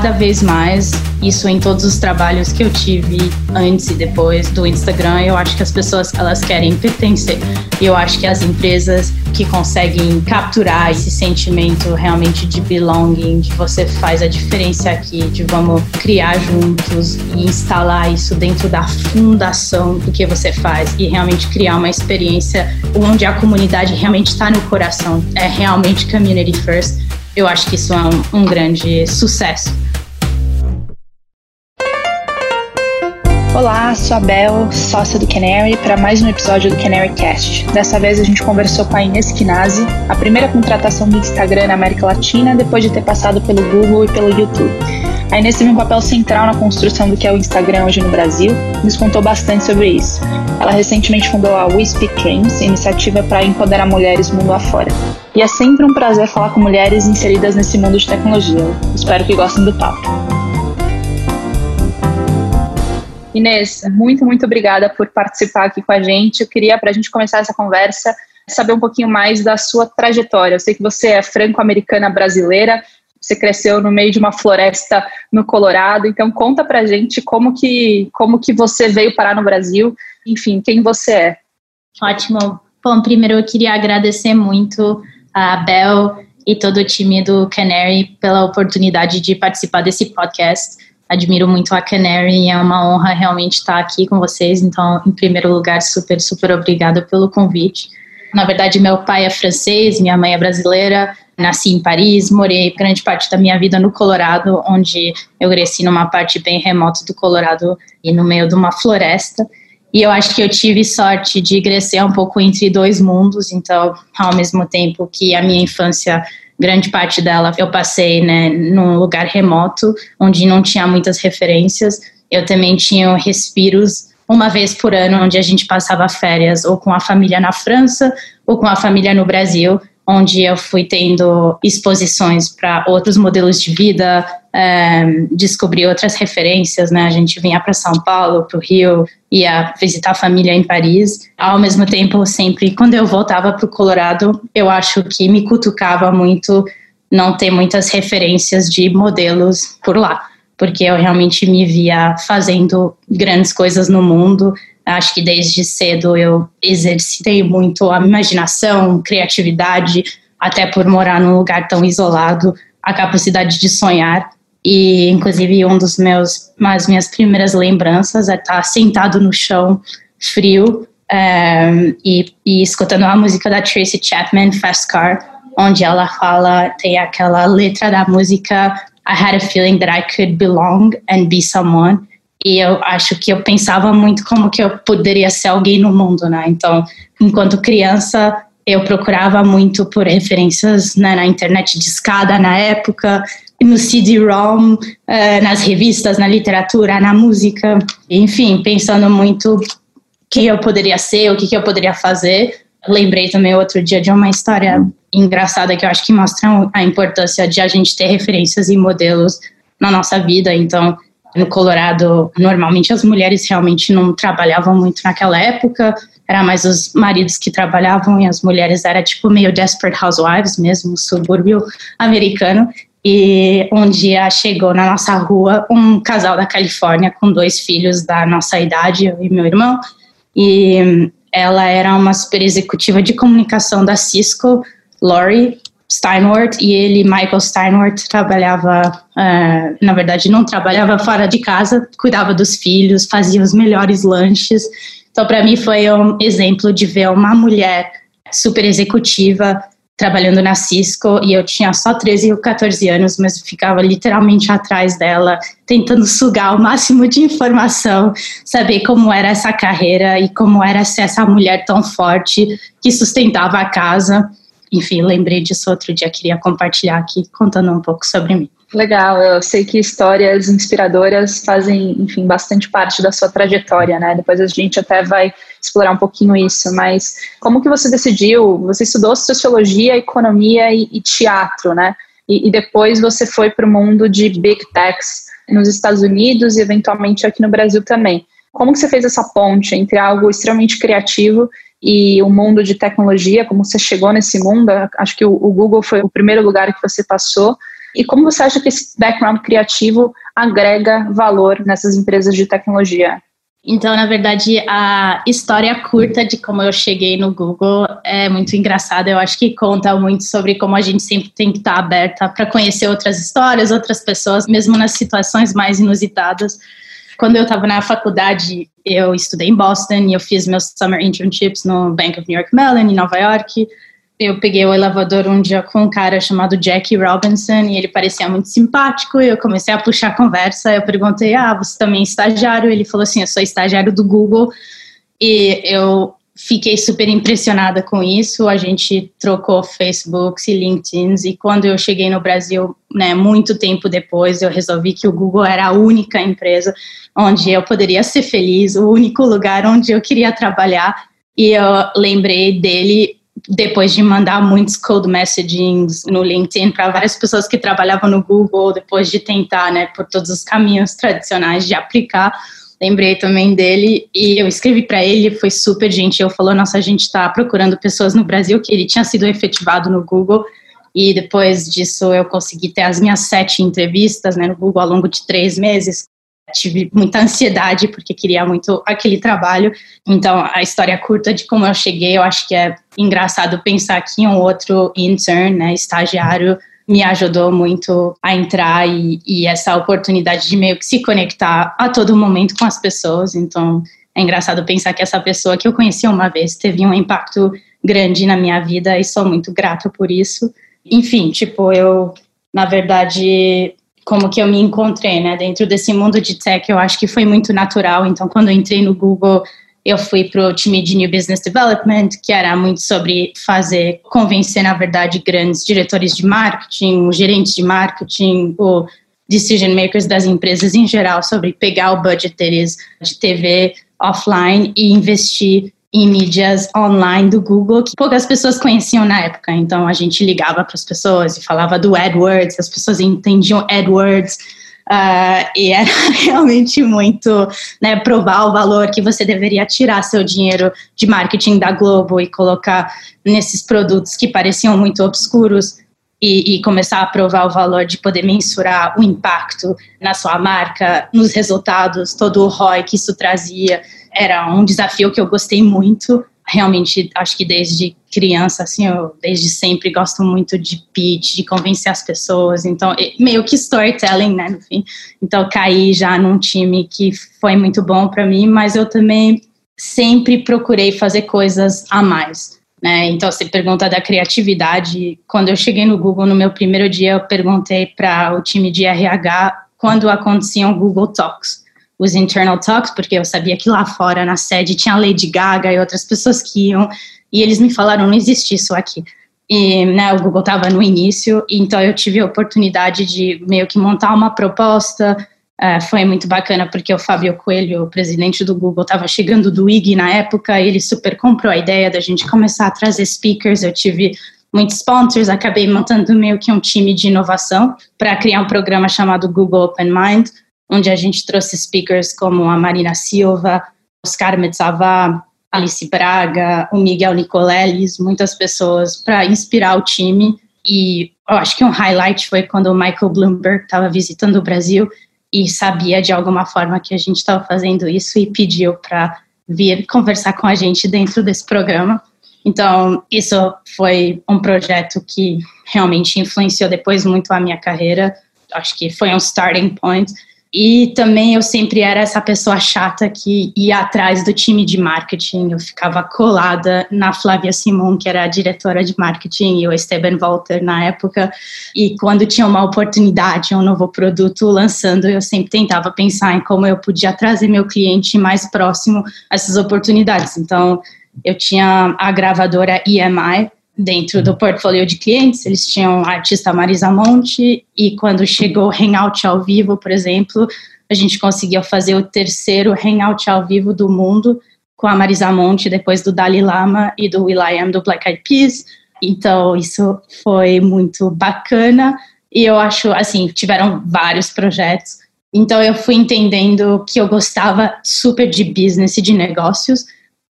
cada vez mais isso em todos os trabalhos que eu tive antes e depois do Instagram. Eu acho que as pessoas elas querem pertencer. E eu acho que as empresas que conseguem capturar esse sentimento realmente de belonging, de você faz a diferença aqui, de vamos criar juntos e instalar isso dentro da fundação do que você faz e realmente criar uma experiência onde a comunidade realmente está no coração, é realmente community first eu acho que isso é um, um grande sucesso. Olá, sou a Bel, sócia do Canary, para mais um episódio do Canary Cast. Dessa vez a gente conversou com a Inês Kinazzi, a primeira contratação do Instagram na América Latina depois de ter passado pelo Google e pelo YouTube. A Inês teve um papel central na construção do que é o Instagram hoje no Brasil e nos contou bastante sobre isso. Ela recentemente fundou a We Speak Games, iniciativa para empoderar mulheres mundo afora. E é sempre um prazer falar com mulheres inseridas nesse mundo de tecnologia. Espero que gostem do papo. Inês, muito, muito obrigada por participar aqui com a gente. Eu queria, para a gente começar essa conversa, saber um pouquinho mais da sua trajetória. Eu sei que você é franco-americana brasileira, você cresceu no meio de uma floresta no Colorado, então conta pra gente como que, como que você veio parar no Brasil, enfim, quem você é. Ótimo. Bom, primeiro eu queria agradecer muito a Bel e todo o time do Canary pela oportunidade de participar desse podcast. Admiro muito a Canary e é uma honra realmente estar aqui com vocês. Então, em primeiro lugar, super, super obrigada pelo convite. Na verdade, meu pai é francês, minha mãe é brasileira. Nasci em Paris, morei grande parte da minha vida no Colorado, onde eu cresci numa parte bem remota do Colorado e no meio de uma floresta. E eu acho que eu tive sorte de crescer um pouco entre dois mundos, então, ao mesmo tempo que a minha infância, grande parte dela, eu passei né, num lugar remoto, onde não tinha muitas referências, eu também tinha respiros uma vez por ano, onde a gente passava férias ou com a família na França ou com a família no Brasil, onde eu fui tendo exposições para outros modelos de vida, é, descobri outras referências, né? A gente vinha para São Paulo, para o Rio, ia visitar a família em Paris. Ao mesmo tempo, sempre quando eu voltava para o Colorado, eu acho que me cutucava muito não ter muitas referências de modelos por lá, porque eu realmente me via fazendo grandes coisas no mundo. Acho que desde cedo eu exercitei muito a imaginação, criatividade, até por morar num lugar tão isolado, a capacidade de sonhar. E, inclusive, um dos meus, as minhas primeiras lembranças é estar sentado no chão, frio, um, eh, e, e escutando a música da Tracy Chapman, Fast Car, onde ela fala, tem aquela letra da música I had a feeling that I could belong and be someone. E eu acho que eu pensava muito como que eu poderia ser alguém no mundo, né? Então, enquanto criança, eu procurava muito por referências né, na internet de escada na época, no CD-ROM, uh, nas revistas, na literatura, na música, enfim, pensando muito quem eu poderia ser, o que, que eu poderia fazer. Lembrei também outro dia de uma história engraçada que eu acho que mostra a importância de a gente ter referências e modelos na nossa vida. Então, no Colorado, normalmente as mulheres realmente não trabalhavam muito naquela época, era mais os maridos que trabalhavam e as mulheres era tipo meio Desperate Housewives mesmo, subúrbio americano. E um dia chegou na nossa rua um casal da Califórnia com dois filhos da nossa idade, eu e meu irmão, e ela era uma super executiva de comunicação da Cisco, Lori Steinwart, e ele, Michael Steinwart, trabalhava, uh, na verdade, não trabalhava fora de casa, cuidava dos filhos, fazia os melhores lanches. Então, para mim, foi um exemplo de ver uma mulher super executiva trabalhando na Cisco e eu tinha só 13 ou 14 anos, mas ficava literalmente atrás dela, tentando sugar o máximo de informação, saber como era essa carreira e como era ser essa mulher tão forte que sustentava a casa. Enfim, lembrei disso outro dia, queria compartilhar aqui contando um pouco sobre mim. Legal, eu sei que histórias inspiradoras fazem, enfim, bastante parte da sua trajetória, né? Depois a gente até vai explorar um pouquinho isso, mas como que você decidiu? Você estudou sociologia, economia e, e teatro, né? E, e, depois você foi para o mundo de big techs nos Estados Unidos e eventualmente aqui no Brasil também. Como que você fez essa ponte entre algo extremamente criativo e o mundo de tecnologia? Como você chegou nesse mundo? Acho que o, o Google foi o primeiro lugar que você passou E como você acha que esse background criativo agrega valor nessas empresas de tecnologia? Então, na verdade, a história curta de como eu cheguei no Google é muito engraçada. Eu acho que conta muito sobre como a gente sempre tem que estar aberta para conhecer outras histórias, outras pessoas, mesmo nas situações mais inusitadas. Quando eu estava na faculdade, eu estudei em Boston e eu fiz meus summer internships no Bank of New York Mellon, em Nova York eu peguei o elevador um dia com um cara chamado Jackie Robinson e ele parecia muito simpático e eu comecei a puxar a conversa. Eu perguntei: Ah, você também é estagiário? Ele falou assim: Eu sou estagiário do Google. E eu fiquei super impressionada com isso. A gente trocou Facebooks e LinkedIns e quando eu cheguei no Brasil, né, muito tempo depois, eu resolvi que o Google era a única empresa onde eu poderia ser feliz, o único lugar onde eu queria trabalhar. E eu lembrei dele depois de mandar muitos code messagings no LinkedIn para várias pessoas que trabalhavam no Google, depois de tentar, né, por todos os caminhos tradicionais de aplicar, lembrei também dele e eu escrevi para ele, foi super gentil, falou, nossa, a gente está procurando pessoas no Brasil, que ele tinha sido efetivado no Google e depois disso eu consegui ter as minhas sete entrevistas, né, no Google ao longo de três meses, tive muita ansiedade porque queria muito aquele trabalho. Então, a história curta de como eu cheguei, eu acho que é engraçado pensar que um outro intern, né, estagiário, me ajudou muito a entrar e, e essa oportunidade de meio que se conectar a todo momento com as pessoas. Então, é engraçado pensar que essa pessoa que eu conheci uma vez teve um impacto grande na minha vida e sou muito grata por isso. Enfim, tipo, eu, na verdade, como que eu me encontrei, né? Dentro desse mundo de tech, eu acho que foi muito natural. Então, quando eu entrei no Google, eu fui para o time de New Business Development, que era muito sobre fazer, convencer, na verdade, grandes diretores de marketing, gerentes de marketing, o decision makers das empresas em geral, sobre pegar o budget deles de TV offline e investir em mídias online do Google que poucas pessoas conheciam na época. Então a gente ligava para as pessoas e falava do AdWords, as pessoas entendiam AdWords. Uh, e era realmente muito né, provar o valor que você deveria tirar seu dinheiro de marketing da Globo e colocar nesses produtos que pareciam muito obscuros e, e, começar a provar o valor de poder mensurar o impacto na sua marca, nos resultados, todo o ROI que isso trazia era um desafio que eu gostei muito. Realmente, acho que desde criança, assim, eu desde sempre gosto muito de pitch, de convencer as pessoas. Então, meio que storytelling, né, no fim. Então, caí já num time que foi muito bom para mim, mas eu também sempre procurei fazer coisas a mais. Né? Então, você pergunta da criatividade. Quando eu cheguei no Google, no meu primeiro dia, eu perguntei para o time de RH quando aconteciam Google Talks os internal talks, porque eu sabia que lá fora, na sede, tinha Lady Gaga e outras pessoas que iam, e eles me falaram, não existe isso aqui. E né, o Google estava no início, então eu tive a oportunidade de meio que montar uma proposta, uh, foi muito bacana, porque o Fábio Coelho, o presidente do Google, estava chegando do IG na época, ele super comprou a ideia da gente começar a trazer speakers, eu tive muitos sponsors, acabei montando meio que um time de inovação para criar um programa chamado Google Open Mind, onde a gente trouxe speakers como a Marina Silva, Oscar Metzavá, Alice Braga, o Miguel Nicoleles, muitas pessoas para inspirar o time. E eu acho que um highlight foi quando o Michael Bloomberg estava visitando o Brasil e sabia de alguma forma que a gente estava fazendo isso e pediu para vir conversar com a gente dentro desse programa. Então, isso foi um projeto que realmente influenciou depois muito a minha carreira. Acho que foi um starting point e também eu sempre era essa pessoa chata que ia atrás do time de marketing. Eu ficava colada na Flávia Simon, que era a diretora de marketing, e o Esteban Walter na época. E quando tinha uma oportunidade, um novo produto lançando, eu sempre tentava pensar em como eu podia trazer meu cliente mais próximo a essas oportunidades. Então, eu tinha a gravadora EMI, dentro do portfólio de clientes, eles tinham a artista Marisa Monte e quando chegou o Hangout ao vivo, por exemplo, a gente conseguiu fazer o terceiro Hangout ao vivo do mundo com a Marisa Monte, depois do Dalai Lama e do Will.i.am do Black Eyed Peas. Então, isso foi muito bacana e eu acho, assim, tiveram vários projetos. Então, eu fui entendendo que eu gostava super de business e de negócios,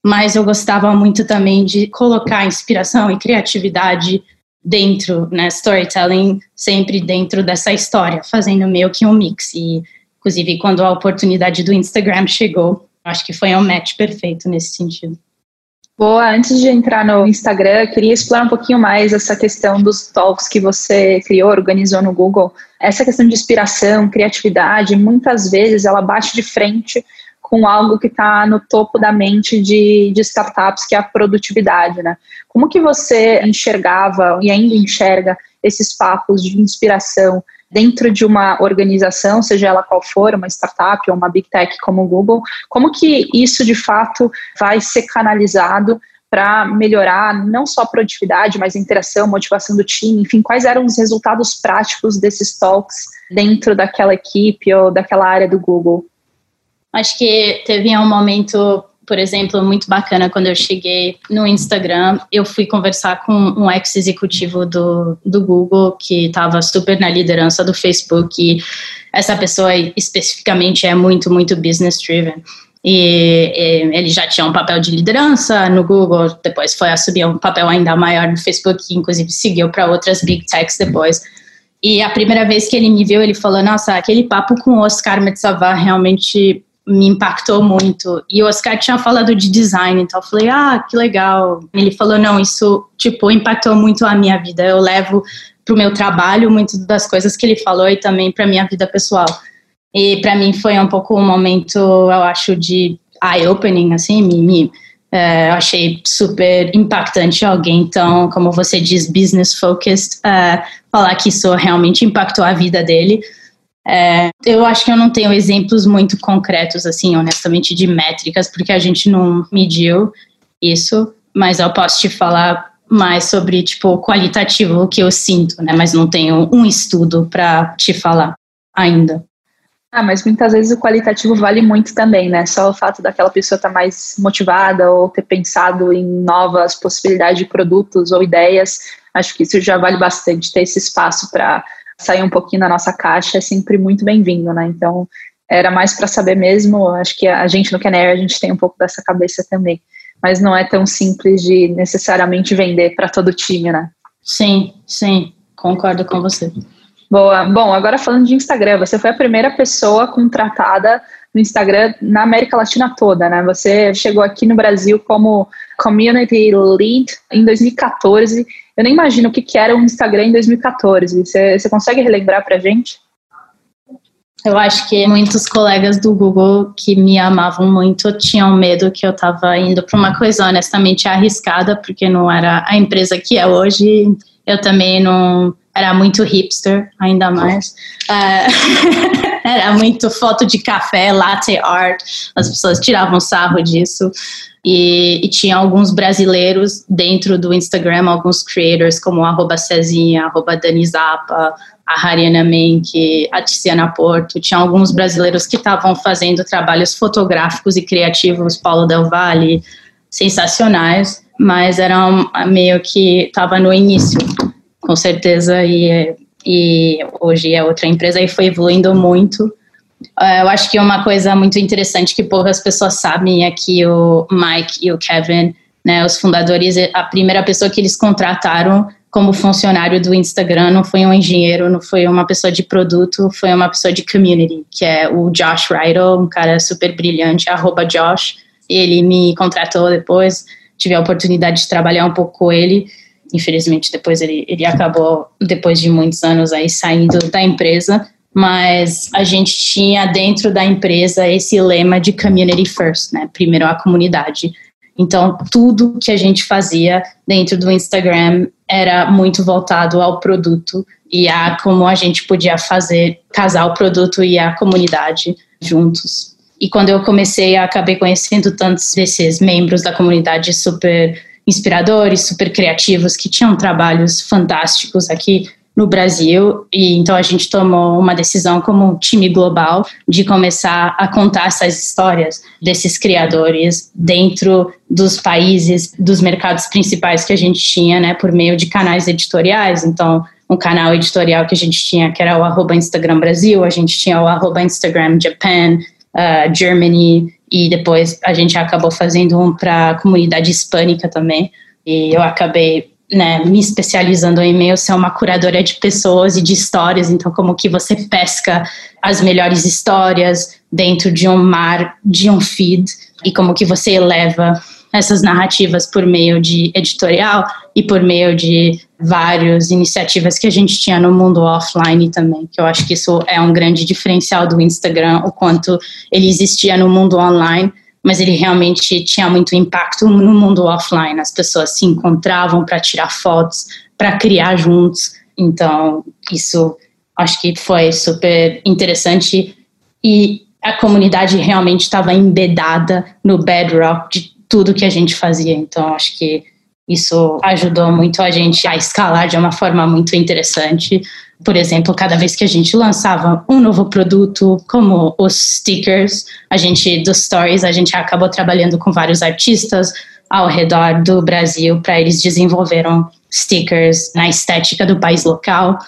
mas eu gostava muito também de colocar inspiração e criatividade dentro, né, storytelling sempre dentro dessa história, fazendo meio que um mix. E, inclusive, quando a oportunidade do Instagram chegou, acho que foi um match perfeito nesse sentido. Boa, antes de entrar no Instagram, queria explorar um pouquinho mais essa questão dos talks que você criou, organizou no Google. Essa questão de inspiração, criatividade, muitas vezes ela bate de frente com algo que está no topo da mente de, de, startups, que é a produtividade, né? Como que você enxergava e ainda enxerga esses papos de inspiração dentro de uma organização, seja ela qual for, uma startup ou uma big tech como o Google, como que isso de fato vai ser canalizado para melhorar não só a produtividade, mas a interação, motivação do time, enfim, quais eram os resultados práticos desses talks dentro daquela equipe ou daquela área do Google? Acho que teve um momento, por exemplo, muito bacana quando eu cheguei no Instagram. Eu fui conversar com um ex-executivo do, do Google que estava super na liderança do Facebook. E essa pessoa especificamente é muito, muito business-driven. E, e, ele já tinha um papel de liderança no Google, depois foi assumir um papel ainda maior no Facebook, que inclusive seguiu para outras big techs depois. E a primeira vez que ele me viu, ele falou: Nossa, aquele papo com o Oscar Metzavar realmente me impactou muito. E o Oscar tinha falado de design, então eu falei, ah, que legal. Ele falou, não, isso, tipo, impactou muito a minha vida. Eu levo para o meu trabalho muito das coisas que ele falou e também para minha vida pessoal. E para mim foi um pouco um momento, eu acho, de eye-opening, assim, me, me é, achei super impactante alguém tão, como você diz, business focused, uh, falar que isso realmente impactou a vida dele. É, eu acho que eu não tenho exemplos muito concretos, assim, honestamente, de métricas, porque a gente não mediu isso, mas eu posso te falar mais sobre, tipo, qualitativo, o que eu sinto, né? Mas não tenho um estudo para te falar ainda. Ah, mas muitas vezes o qualitativo vale muito também, né? Só o fato daquela pessoa estar tá mais motivada ou ter pensado em novas possibilidades de produtos ou ideias, acho que isso já vale bastante ter esse espaço para sair um pouquinho da nossa caixa é sempre muito bem-vindo, né? Então, era mais para saber mesmo, acho que a gente no Canary, a gente tem um pouco dessa cabeça também, mas não é tão simples de necessariamente vender para todo o time, né? Sim, sim, concordo com você. Boa. Bom, agora falando de Instagram, você foi a primeira pessoa contratada no Instagram na América Latina toda, né? Você chegou aqui no Brasil como Community Lead em 2014 eu nem imagino o que, que era o Instagram em 2014. Você, consegue relembrar pra gente? Eu acho que muitos colegas do Google que me amavam muito tinham medo que eu estava indo para uma coisa honestamente arriscada, porque não era a empresa que é hoje. Eu também não era muito hipster, ainda mais. Uh, era muito foto de café, latte art. As pessoas tiravam sarro disso. E, e, tinha alguns brasileiros dentro do Instagram, alguns creators como arroba Cezinha, arroba Dani Zappa, a Hariana Menck, a Tiziana Porto, tinha alguns brasileiros que estavam fazendo trabalhos fotográficos e criativos, Paulo Del Valle, sensacionais, mas eram meio que estava no início, com certeza, e, e hoje é outra empresa e foi evoluindo muito. Uh, eu acho que uma coisa muito interessante que poucas pessoas sabem é que o Mike e o Kevin, né, os fundadores, a primeira pessoa que eles contrataram como funcionário do Instagram não foi um engenheiro, não foi uma pessoa de produto, foi uma pessoa de community, que é o Josh Rydell, um cara super brilhante, arroba Josh. Ele me contratou depois, tive a oportunidade de trabalhar um pouco com ele. Infelizmente, depois ele, ele acabou, depois de muitos anos aí, saindo da empresa mas a gente tinha dentro da empresa esse lema de community first, né? Primeiro a comunidade. Então, tudo que a gente fazia dentro do Instagram era muito voltado ao produto e a como a gente podia fazer casar o produto e a comunidade juntos. E quando eu comecei, eu acabei conhecendo tantos desses membros da comunidade super inspiradores, super criativos, que tinham trabalhos fantásticos aqui no Brasil e então a gente tomou uma decisão como time global de começar a contar essas histórias desses criadores dentro dos países, dos mercados principais que a gente tinha, né, por meio de canais editoriais. Então, um canal editorial que a gente tinha que era o arroba Instagram Brasil, a gente tinha o arroba Instagram Japan, uh, Germany e depois a gente acabou fazendo um para a comunidade hispânica também. E eu acabei né, me especializando em e-mail, ser uma curadora de pessoas e de histórias, então como que você pesca as melhores histórias dentro de um mar, de um feed, e como que você eleva essas narrativas por meio de editorial e por meio de várias iniciativas que a gente tinha no mundo offline também, que eu acho que isso é um grande diferencial do Instagram, o quanto ele existia no mundo online, mas ele realmente tinha muito impacto no mundo offline. As pessoas se encontravam para tirar fotos, para criar juntos. Então, isso acho que foi super interessante e a comunidade realmente estava embedada no bedrock de tudo que a gente fazia. Então, acho que isso ajudou muito a gente a escalar de uma forma muito interessante. Por exemplo, cada vez que a gente lançava um novo produto, como os stickers, a gente dos stories, a gente acabou trabalhando com vários artistas ao redor do Brasil para eles desenvolveram stickers na estética do país local.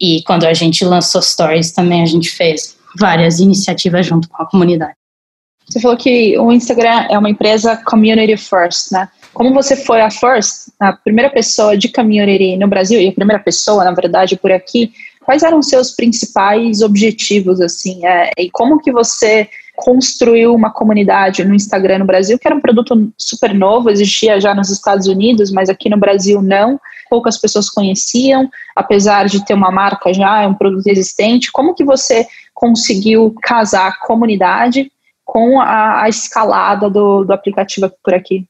E quando a gente lançou stories também a gente fez várias iniciativas junto com a comunidade. Você falou que o Instagram é uma empresa community first, né? Como você foi a first, a primeira pessoa de community no Brasil e a primeira pessoa, na verdade, por aqui, quais eram seus principais objetivos, assim, é, e como que você construiu uma comunidade no Instagram no Brasil, que era um produto super novo, existia já nos Estados Unidos, mas aqui no Brasil não, poucas pessoas conheciam, apesar de ter uma marca já, é um produto existente, como que você conseguiu casar a comunidade com a, a escalada do, do aplicativo por aqui?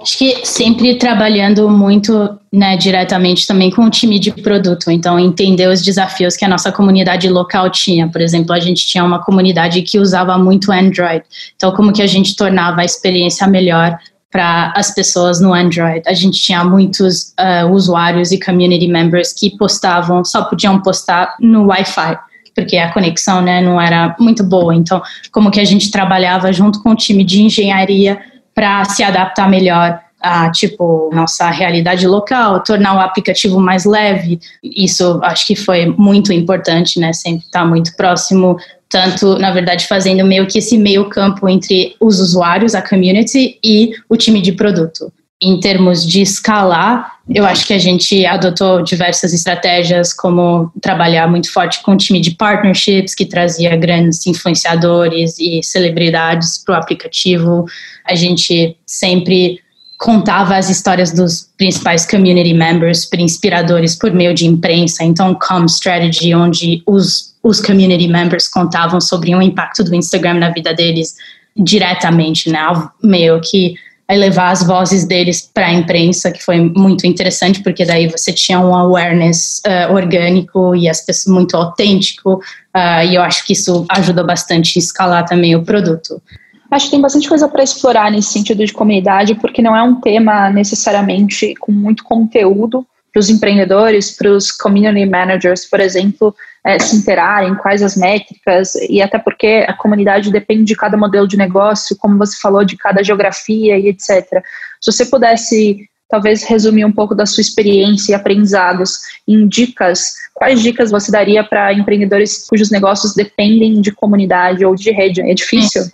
Acho que sempre trabalhando muito né, diretamente também com o time de produto, então entender os desafios que a nossa comunidade local tinha. Por exemplo, a gente tinha uma comunidade que usava muito Android, então como que a gente tornava a experiência melhor para as pessoas no Android. A gente tinha muitos uh, usuários e community members que postavam, só podiam postar no Wi-Fi porque a conexão né, não era muito boa. Então, como que a gente trabalhava junto com o time de engenharia para se adaptar melhor a tipo nossa realidade local, tornar o aplicativo mais leve. Isso acho que foi muito importante, né? Sempre estar tá muito próximo, tanto na verdade fazendo meio que esse meio campo entre os usuários, a community e o time de produto em termos de escalar, eu acho que a gente adotou diversas estratégias, como trabalhar muito forte com o time de partnerships, que trazia grandes influenciadores e celebridades para o aplicativo. A gente sempre contava as histórias dos principais community members, inspiradores, por meio de imprensa. Então, Com Strategy, onde os, os community members contavam sobre o impacto do Instagram na vida deles diretamente, né? Meio que levar as vozes deles para a imprensa, que foi muito interessante, porque daí você tinha um awareness uh, orgânico e as pessoas muito autêntico, uh, e eu acho que isso ajuda bastante a escalar também o produto. Acho que tem bastante coisa para explorar nesse sentido de comunidade, porque não é um tema necessariamente com muito conteúdo para os empreendedores, para os community managers, por exemplo, é, se interarem, quais as métricas, e até porque a comunidade depende de cada modelo de negócio, como você falou, de cada geografia e etc. Se você pudesse talvez resumir um pouco da sua experiência e aprendizados em dicas, quais dicas você daria para empreendedores cujos negócios dependem de comunidade ou de rede? É difícil?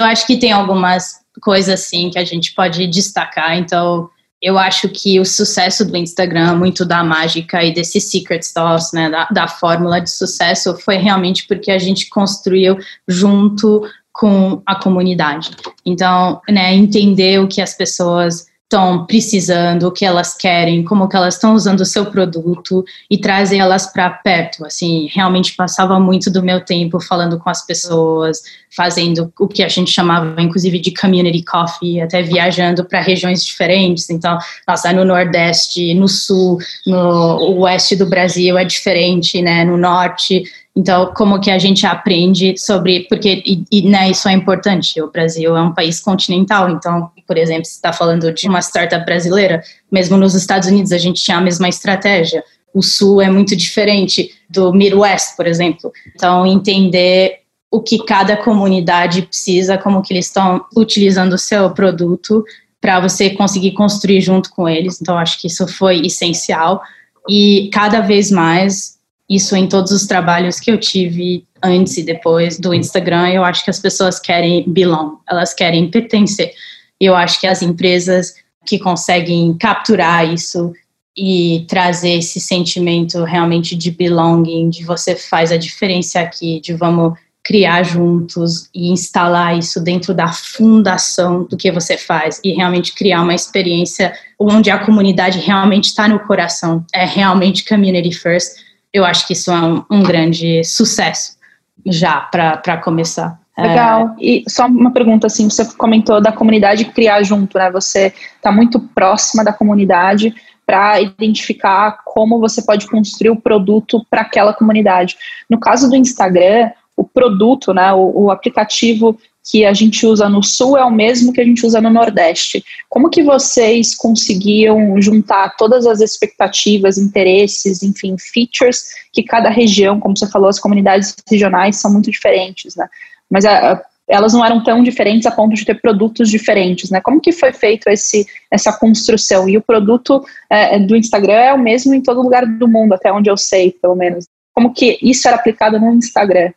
Eu acho que tem algumas coisas assim que a gente pode destacar, então eu acho que o sucesso do Instagram, muito da mágica e desse secret sauce, né, da, da fórmula de sucesso, foi realmente porque a gente construiu junto com a comunidade. Então, né, entender o que as pessoas estão precisando, o que elas querem, como que elas estão usando o seu produto e trazer elas para perto. Assim, realmente passava muito do meu tempo falando com as pessoas, fazendo o que a gente chamava, inclusive, de community coffee, até viajando para regiões diferentes. Então, nossa, no Nordeste, no Sul, no Oeste do Brasil é diferente, né? No Norte então, como que a gente aprende sobre, porque e, e, né, isso é importante, o Brasil é um país continental, então, por exemplo, se está falando de uma startup brasileira, mesmo nos Estados Unidos a gente tinha a mesma estratégia, o Sul é muito diferente do Midwest, por exemplo, então entender o que cada comunidade precisa, como que eles estão utilizando o seu produto para você conseguir construir junto com eles, então acho que isso foi essencial. E cada vez mais isso em todos os trabalhos que eu tive antes e depois do Instagram, eu acho que as pessoas querem belong, elas querem pertencer. Eu acho que as empresas que conseguem capturar isso e trazer esse sentimento realmente de belonging, de você faz a diferença aqui, de vamos criar juntos e instalar isso dentro da fundação do que você faz e realmente criar uma experiência onde a comunidade realmente está no coração, é realmente community first. Eu acho que isso é um, um grande sucesso já para começar. Legal. É... E só uma pergunta assim, você comentou da comunidade criar junto, né? Você está muito próxima da comunidade para identificar como você pode construir o produto para aquela comunidade. No caso do Instagram, o produto, né, o, o, aplicativo que a gente usa no Sul é o mesmo que a gente usa no Nordeste. Como que vocês conseguiam juntar todas as expectativas, interesses, enfim, features que cada região, como você falou, as comunidades regionais são muito diferentes, né? Mas a, a, elas não eram tão diferentes a ponto de ter produtos diferentes, né? Como que foi feito esse, essa construção? E o produto é, do Instagram é o mesmo em todo lugar do mundo, até onde eu sei, pelo menos. Como que isso era aplicado no Instagram?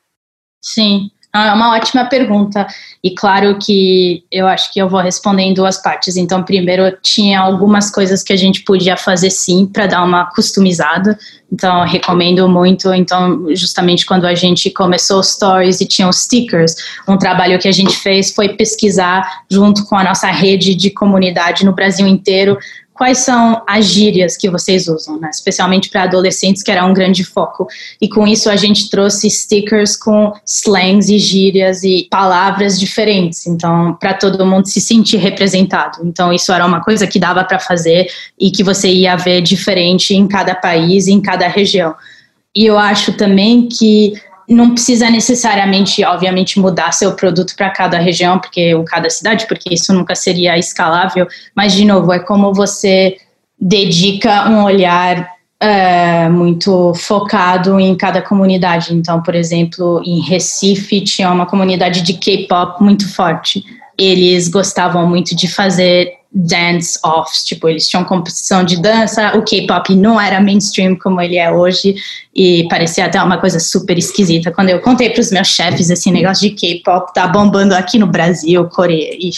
Sim, é uma ótima pergunta. E claro que eu acho que eu vou responder em duas partes. Então, primeiro, tinha algumas coisas que a gente podia fazer sim para dar uma customizada. Então, recomendo muito. Então, justamente quando a gente começou os stories e tinha os stickers, um trabalho que a gente fez foi pesquisar junto com a nossa rede de comunidade no Brasil inteiro quais são as gírias que vocês usam, né? especialmente para adolescentes, que era um grande foco. E com isso a gente trouxe stickers com slangs e gírias e palavras diferentes, então para todo mundo se sentir representado. Então isso era uma coisa que dava para fazer e que você ia ver diferente em cada país, em cada região. E eu acho também que não precisa necessariamente, obviamente, mudar seu produto para cada região, porque ou cada cidade, porque isso nunca seria escalável. Mas de novo, é como você dedica um olhar é, muito focado em cada comunidade. Então, por exemplo, em Recife tinha uma comunidade de K-pop muito forte. Eles gostavam muito de fazer dance-offs, tipo, eles tinham competição de dança, o K-pop não era mainstream como ele é hoje, e parecia até uma coisa super esquisita. Quando eu contei para os meus chefes esse negócio de K-pop tá bombando aqui no Brasil, Coreia, e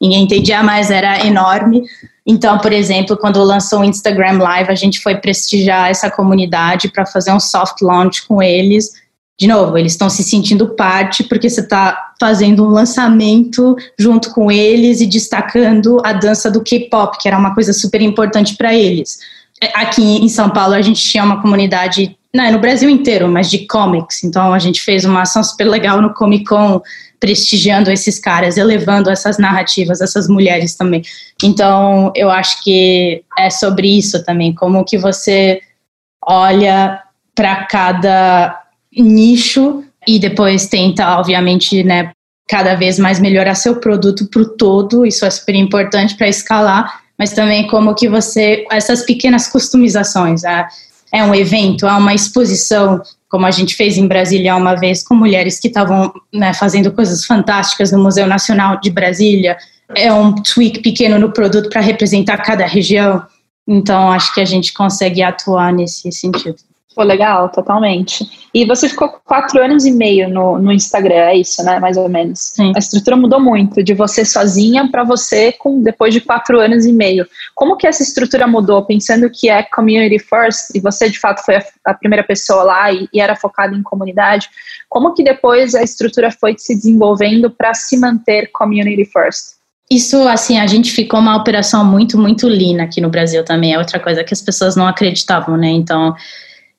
ninguém entendia, mas era enorme. Então, por exemplo, quando lançou o Instagram Live, a gente foi prestigiar essa comunidade para fazer um soft launch com eles, de novo, eles estão se sentindo parte porque você está fazendo um lançamento junto com eles e destacando a dança do K-pop, que era uma coisa super importante para eles. É, aqui em São Paulo a gente tinha uma comunidade, não, no Brasil inteiro, mas de comics. Então a gente fez uma ação super legal no Comic Con, prestigiando esses caras, elevando essas narrativas, essas mulheres também. Então eu acho que é sobre isso também, como que você olha para cada nicho e depois tenta, obviamente, né, cada vez mais melhorar seu produto para o todo. Isso é super importante para escalar, mas também como que você essas pequenas customizações. É, é um evento, é uma exposição, como a gente fez em Brasília uma vez com mulheres que estavam né, fazendo coisas fantásticas no Museu Nacional de Brasília. É um tweak pequeno no produto para representar cada região. Então, acho que a gente consegue atuar nesse sentido. Pô, legal, totalmente. E você ficou quatro anos e meio no, no Instagram, é isso, né? Mais ou menos. Sim. A estrutura mudou muito, de você sozinha para você com depois de quatro anos e meio. Como que essa estrutura mudou? Pensando que é community first, e você de fato foi a, a primeira pessoa lá e, e era focada em comunidade, como que depois a estrutura foi se desenvolvendo para se manter community first? Isso, assim, a gente ficou uma operação muito, muito lean aqui no Brasil também. É outra coisa que as pessoas não acreditavam, né? Então,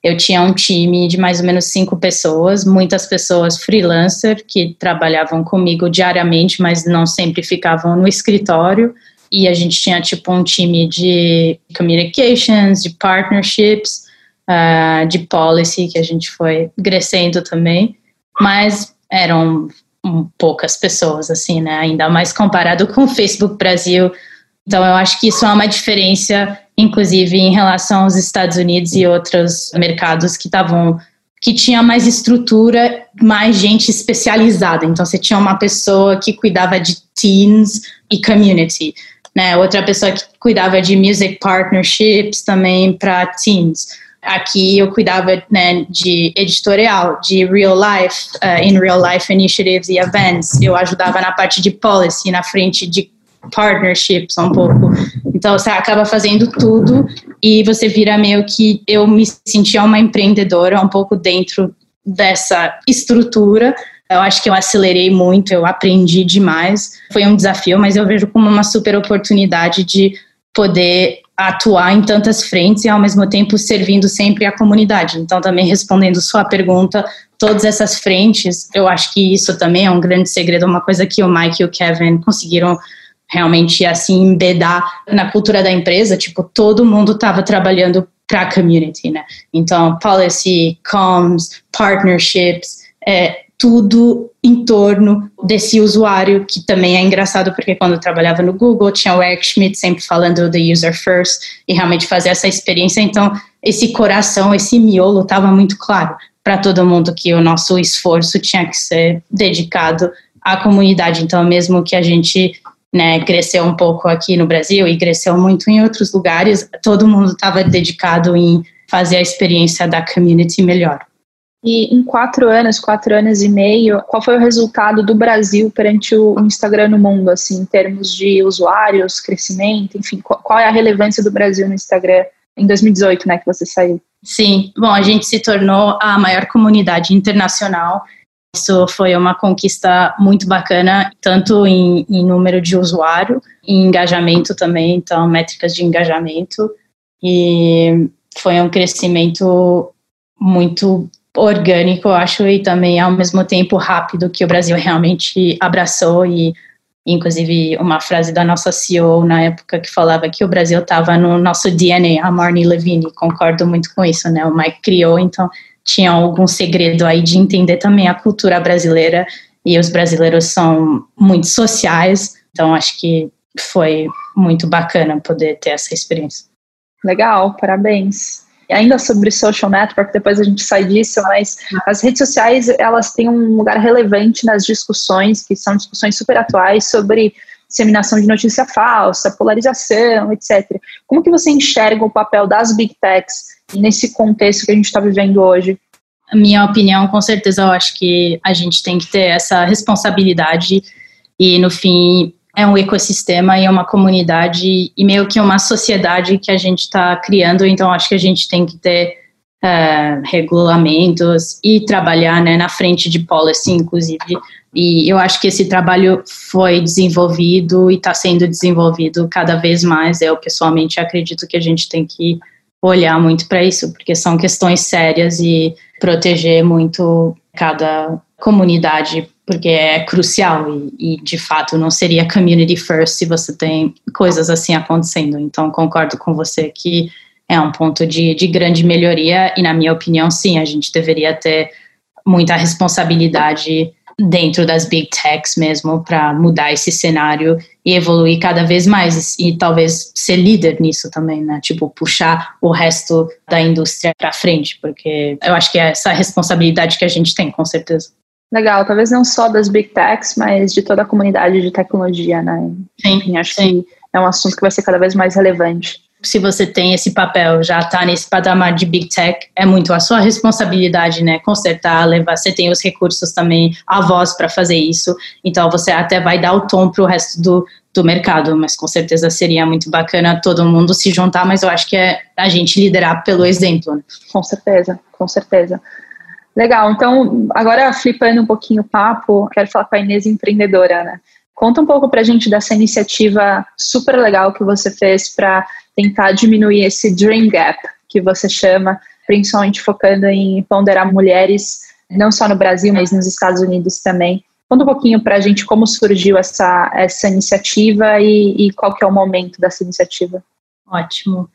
eu tinha um time de mais ou menos cinco pessoas, muitas pessoas freelancer que trabalhavam comigo diariamente, mas não sempre ficavam no escritório. E a gente tinha tipo um time de communications, de partnerships, uh, de policy que a gente foi crescendo também, mas eram poucas pessoas assim, né? Ainda mais comparado com o Facebook Brasil. Então eu acho que isso é uma diferença inclusive em relação aos Estados Unidos e outros mercados que estavam que tinha mais estrutura, mais gente especializada. Então você tinha uma pessoa que cuidava de teens e community, né? Outra pessoa que cuidava de music partnerships também para teens. Aqui eu cuidava né, de editorial, de real life, uh, in real life initiatives e events. Eu ajudava na parte de policy, na frente de partnerships um pouco. Então você acaba fazendo tudo e você vira meio que eu me sentia uma empreendedora um pouco dentro dessa estrutura. Eu acho que eu acelerei muito, eu aprendi demais. Foi um desafio, mas eu vejo como uma super oportunidade de poder atuar em tantas frentes e ao mesmo tempo servindo sempre a comunidade. Então, também respondendo sua pergunta, todas essas frentes, eu acho que isso também é um grande segredo, uma coisa que o Mike e o Kevin conseguiram realmente assim embedar na cultura da empresa, tipo, todo mundo estava trabalhando para a community, né? Então, policy, comms, partnerships, é, tudo em torno desse usuário, que também é engraçado, porque quando eu trabalhava no Google, tinha o Eric Schmidt sempre falando do user first, e realmente fazer essa experiência. Então, esse coração, esse miolo estava muito claro para todo mundo que o nosso esforço tinha que ser dedicado à comunidade. Então, mesmo que a gente né, cresceu um pouco aqui no Brasil e cresceu muito em outros lugares, todo mundo estava dedicado em fazer a experiência da community melhor. E em quatro anos, quatro anos e meio, qual foi o resultado do Brasil perante o Instagram no mundo, assim, em termos de usuários, crescimento, enfim, qual é a relevância do Brasil no Instagram em 2018, né, que você saiu? Sim, bom, a gente se tornou a maior comunidade internacional isso foi uma conquista muito bacana, tanto em, em número de usuário, em engajamento também, então métricas de engajamento, e foi um crescimento muito orgânico, eu acho, e também ao mesmo tempo rápido que o Brasil realmente abraçou. E inclusive uma frase da nossa CEO na época que falava que o Brasil estava no nosso DNA, a Marnie Levine, concordo muito com isso, né? O Mike criou, então tinha algum segredo aí de entender também a cultura brasileira e os brasileiros são muito sociais, então acho que foi muito bacana poder ter essa experiência. Legal, parabéns. E ainda sobre social network, depois a gente sai disso, mas as redes sociais elas têm um lugar relevante nas discussões, que são discussões super atuais sobre disseminação de notícia falsa, polarização, etc. Como que você enxerga o papel das big techs nesse contexto que a gente está vivendo hoje? Minha opinião, com certeza, eu acho que a gente tem que ter essa responsabilidade e, no fim, é um ecossistema e uma comunidade e meio que uma sociedade que a gente está criando, então acho que a gente tem que ter uh, regulamentos e trabalhar né, na frente de policy, inclusive. E eu acho que esse trabalho foi desenvolvido e está sendo desenvolvido cada vez mais. Eu pessoalmente acredito que a gente tem que olhar muito para isso, porque são questões sérias e proteger muito cada comunidade, porque é crucial e, e, de fato não seria community first se você tem coisas assim acontecendo. Então concordo com você que é um ponto de, de grande melhoria e na minha opinião sim, a gente deveria ter muita responsabilidade dentro das big techs mesmo para mudar esse cenário e evoluir cada vez mais e, talvez ser líder nisso também, né? Tipo puxar o resto da indústria para frente, porque eu acho que é essa responsabilidade que a gente tem, com certeza. Legal, talvez não só das big techs, mas de toda a comunidade de tecnologia, né? Sim, Enfim, acho sim. que é um assunto que vai ser cada vez mais relevante se você tem esse papel, já está nesse patamar de big tech, é muito a sua responsabilidade, né? Consertar, levar. Você tem os recursos também, a voz para fazer isso. Então você até vai dar o tom para o resto do, do mercado, mas com certeza seria muito bacana todo mundo se juntar. Mas eu acho que é a gente liderar pelo exemplo. Né? Com certeza, com certeza. Legal. Então agora flipando um pouquinho o papo, quero falar com a Inês empreendedora, né? Conta um pouco para a gente dessa iniciativa super legal que você fez para tentar diminuir esse dream gap que você chama, principalmente focando em ponderar mulheres, não só no Brasil, mas nos Estados Unidos também. Conta um pouquinho para a gente como surgiu essa, essa iniciativa e, e qual que é o momento dessa iniciativa. Ótimo.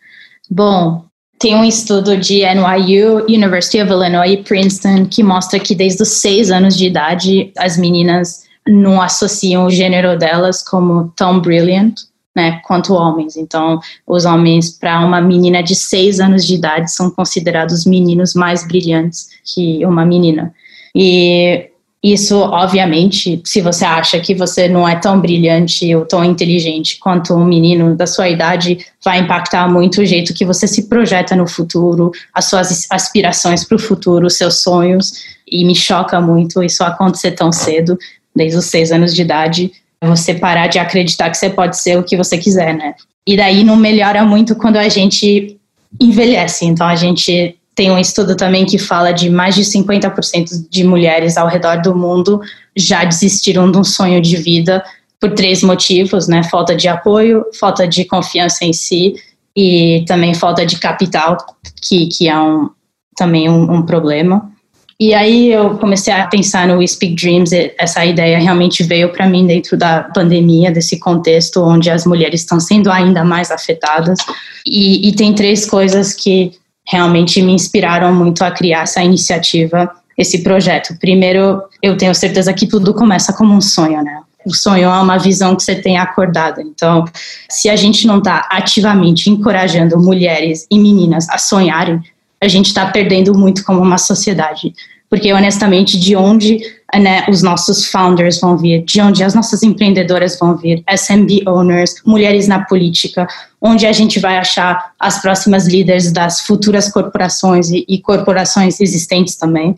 Bom, tem um estudo de NYU, University of Illinois e Princeton que mostra que desde os seis anos de idade as meninas não associam o gênero delas como tão brilliant né, quanto homens. Então, os homens, para uma menina de seis anos de idade, são considerados meninos mais brilhantes que uma menina. E isso, obviamente, se você acha que você não é tão brilhante ou tão inteligente quanto um menino da sua idade, vai impactar muito o jeito que você se projeta no futuro, as suas aspirações para o futuro, os seus sonhos. E me choca muito isso acontecer tão cedo, desde os seis anos de idade você parar de acreditar que você pode ser o que você quiser, né? E daí não melhora muito quando a gente envelhece. Então a gente tem um estudo também que fala de mais de 50% de mulheres ao redor do mundo já desistiram de um sonho de vida por três motivos, né? Falta de apoio, falta de confiança em si e também falta de capital, que, que é um, também um, um problema. E aí eu comecei a pensar no We Speak Dreams, essa ideia realmente veio para mim dentro da pandemia, desse contexto onde as mulheres estão sendo ainda mais afetadas. E, e tem três coisas que realmente me inspiraram muito a criar essa iniciativa, esse projeto. Primeiro, eu tenho certeza que tudo começa como um sonho, né? O sonho é uma visão que você tem acordada. Então, se a gente não está ativamente encorajando mulheres e meninas a sonharem, a gente está perdendo muito como uma sociedade. Porque, honestamente, de onde né, os nossos founders vão vir, de onde as nossas empreendedoras vão vir, SMB owners, mulheres na política, onde a gente vai achar as próximas líderes das futuras corporações e, e corporações existentes também.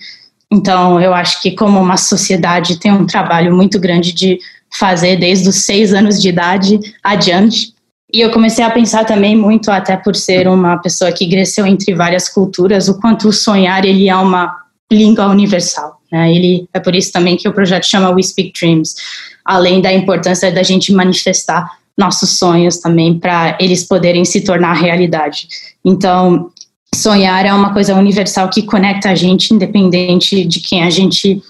Então, eu acho que, como uma sociedade, tem um trabalho muito grande de fazer desde os seis anos de idade adiante e eu comecei a pensar também muito, até por ser uma pessoa que cresceu entre várias culturas, o quanto o sonhar ele é uma língua universal. Né? Ele é por isso também que o projeto chama We Speak Dreams, além da importância da gente manifestar nossos sonhos também para eles poderem se tornar realidade. Então, sonhar é uma coisa universal que conecta a gente, independente de quem a gente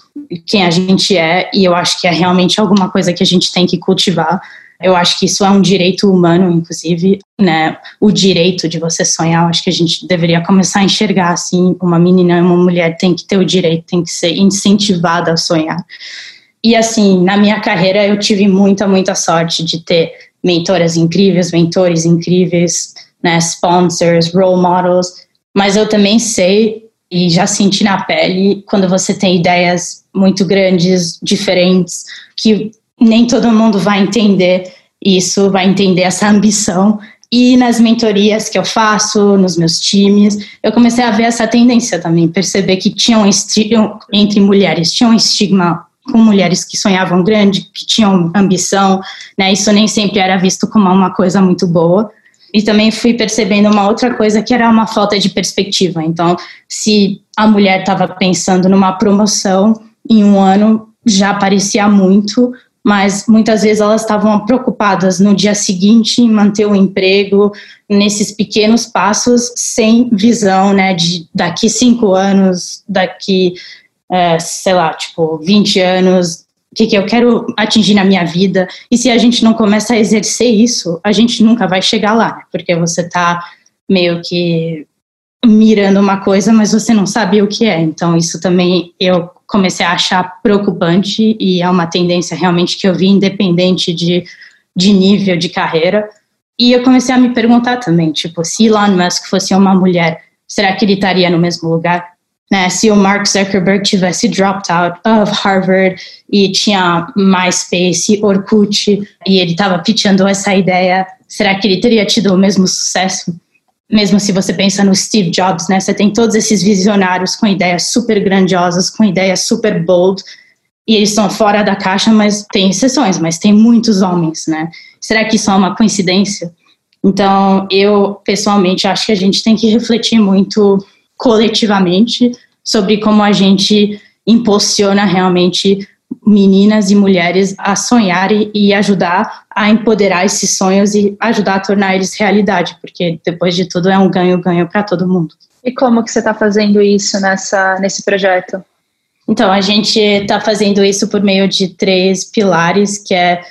quem a gente é, e eu acho que é realmente alguma coisa que a gente tem que cultivar eu acho que isso é um direito humano, inclusive, né? O direito de você sonhar. Eu acho que a gente deveria começar a enxergar assim: uma menina e uma mulher tem que ter o direito, tem que ser incentivada a sonhar. E assim, na minha carreira, eu tive muita, muita sorte de ter mentoras incríveis, mentores incríveis, né? Sponsors, role models. Mas eu também sei e já senti na pele quando você tem ideias muito grandes, diferentes, que nem todo mundo vai entender isso, vai entender essa ambição. E nas mentorias que eu faço, nos meus times, eu comecei a ver essa tendência também, perceber que tinha um entre mulheres, tinha um estigma com mulheres que sonhavam grande, que tinham ambição, né? Isso nem sempre era visto como uma coisa muito boa. E também fui percebendo uma outra coisa que era uma falta de perspectiva. Então, se a mulher estava pensando numa promoção em um ano, já parecia muito, mas muitas vezes elas estavam preocupadas no dia seguinte em manter o emprego, nesses pequenos passos, sem visão, né, de daqui cinco anos, daqui, é, sei lá, tipo, 20 anos, o que, que eu quero atingir na minha vida. E se a gente não começa a exercer isso, a gente nunca vai chegar lá, né, porque você está meio que mirando uma coisa, mas você não sabe o que é. Então, isso também eu comecei a achar preocupante e é uma tendência realmente que eu vi independente de, de nível de carreira. E eu comecei a me perguntar também, tipo, se Elon Musk fosse uma mulher, será que ele estaria no mesmo lugar? Né, se o Mark Zuckerberg tivesse dropped out of Harvard e tinha MySpace, Orkut, e ele estava pitchando essa ideia, será que ele teria tido o mesmo sucesso? Mesmo se você pensa no Steve Jobs, né? Você tem todos esses visionários com ideias super grandiosas, com ideias super bold, e eles estão fora da caixa, mas tem exceções, mas tem muitos homens, né? Será que isso é uma coincidência? Então, eu pessoalmente acho que a gente tem que refletir muito coletivamente sobre como a gente impulsiona realmente meninas e mulheres a sonhar e ajudar a empoderar esses sonhos e ajudar a tornar eles realidade, porque depois de tudo é um ganho-ganho para todo mundo. E como que você está fazendo isso nessa, nesse projeto? Então, a gente está fazendo isso por meio de três pilares, que é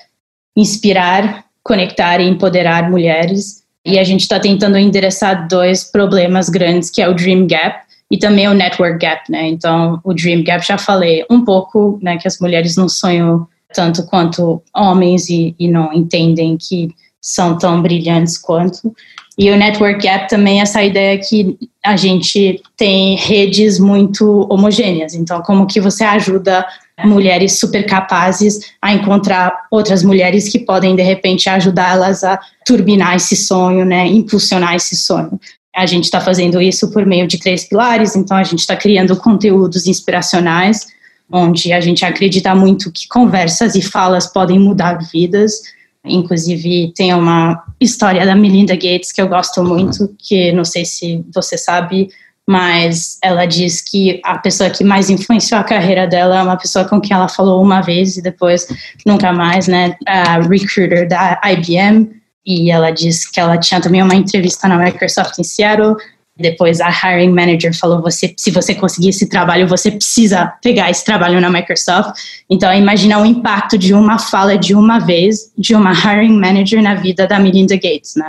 inspirar, conectar e empoderar mulheres. E a gente está tentando endereçar dois problemas grandes, que é o Dream Gap, e também o network gap, né? Então, o dream gap já falei um pouco, né, que as mulheres não sonham tanto quanto homens e, e não entendem que são tão brilhantes quanto. E o network gap também é essa ideia que a gente tem redes muito homogêneas. Então, como que você ajuda mulheres super capazes a encontrar outras mulheres que podem de repente ajudá-las a turbinar esse sonho, né, impulsionar esse sonho. A gente está fazendo isso por meio de três pilares, então a gente está criando conteúdos inspiracionais, onde a gente acredita muito que conversas e falas podem mudar vidas. Inclusive, tem uma história da Melinda Gates que eu gosto muito, que não sei se você sabe, mas ela diz que a pessoa que mais influenciou a carreira dela é uma pessoa com quem ela falou uma vez e depois nunca mais, né? A recruiter da IBM. E ela diz que ela tinha também uma entrevista na Microsoft em Seattle depois a hiring manager falou: você, se você conseguir esse trabalho, você precisa pegar esse trabalho na Microsoft. Então, imagina o impacto de uma fala de uma vez de uma hiring manager na vida da Melinda Gates. Né?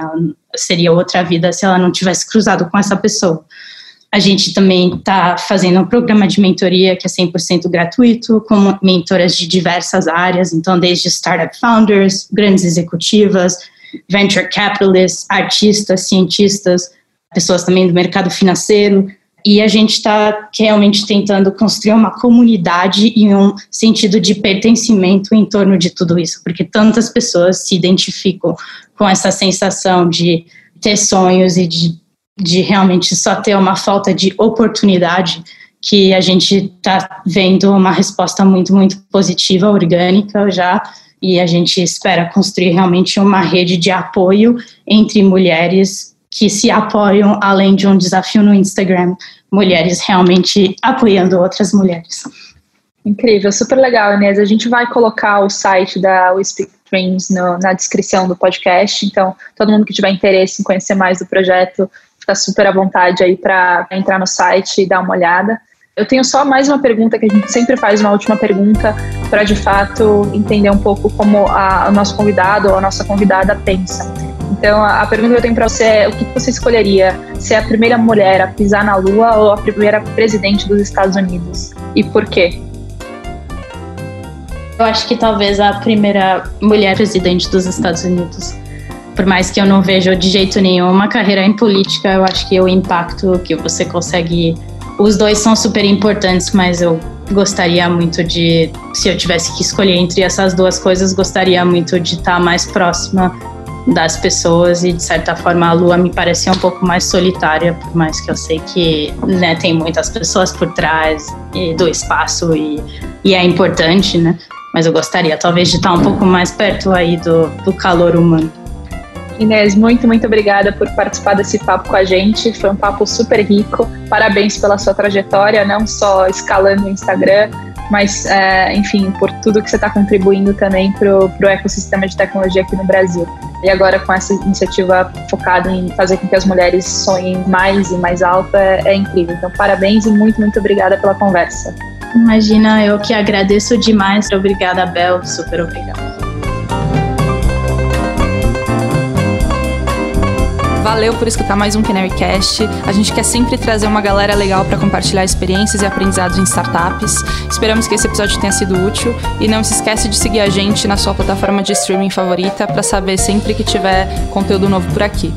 Seria outra vida se ela não tivesse cruzado com essa pessoa. A gente também está fazendo um programa de mentoria que é 100% gratuito, com mentoras de diversas áreas, então desde startup founders, grandes executivas, venture capitalists, artistas, cientistas, pessoas também do mercado financeiro, e a gente está realmente tentando construir uma comunidade e um sentido de pertencimento em torno de tudo isso, porque tantas pessoas se identificam com essa sensação de ter sonhos e de, de realmente só ter uma falta de oportunidade que a gente está vendo uma resposta muito, muito positiva, orgânica já, e a gente espera construir realmente uma rede de apoio entre mulheres que se apoiam além de um desafio no Instagram, mulheres realmente apoiando outras mulheres. Incrível, super legal, Inês. A gente vai colocar o site da We Speak Dreams no, na descrição do podcast, então todo mundo que tiver interesse em conhecer mais do projeto, fica super à vontade aí para entrar no site e dar uma olhada. Eu tenho só mais uma pergunta que a gente sempre faz, uma última pergunta, para de fato entender um pouco como a, o nosso convidado ou a nossa convidada pensa. Então, a, pergunta que eu tenho para você é: o que você escolheria? Ser a primeira mulher a pisar na Lua ou a primeira presidente dos Estados Unidos? E por quê? Eu acho que talvez a primeira mulher presidente dos Estados Unidos. Por mais que eu não veja de jeito nenhum uma carreira em política, eu acho que o impacto que você consegue. Os dois são super importantes, mas eu gostaria muito de, se eu tivesse que escolher entre essas duas coisas, gostaria muito de estar mais próxima das pessoas e de certa forma a Lua me parecia um pouco mais solitária, por mais que eu sei que né, tem muitas pessoas por trás do espaço e, e é importante, né? Mas eu gostaria talvez de estar um pouco mais perto aí do, do calor humano. Inês, muito, muito obrigada por participar desse papo com a gente. Foi um papo super rico. Parabéns pela sua trajetória, não só escalando o Instagram, mas, é, enfim, por tudo que você está contribuindo também para o ecossistema de tecnologia aqui no Brasil. E agora, com essa iniciativa focada em fazer com que as mulheres sonhem mais e mais alto, é, é incrível. Então, parabéns e muito, muito obrigada pela conversa. Imagina, eu que agradeço demais. Obrigada, Bel. Super obrigada. Valeu por escutar mais um Canarycast. A gente quer sempre trazer uma galera legal para compartilhar experiências e aprendizados em startups. Esperamos que esse episódio tenha sido útil e não se esquece de seguir a gente na sua plataforma de streaming favorita para saber sempre que tiver conteúdo novo por aqui.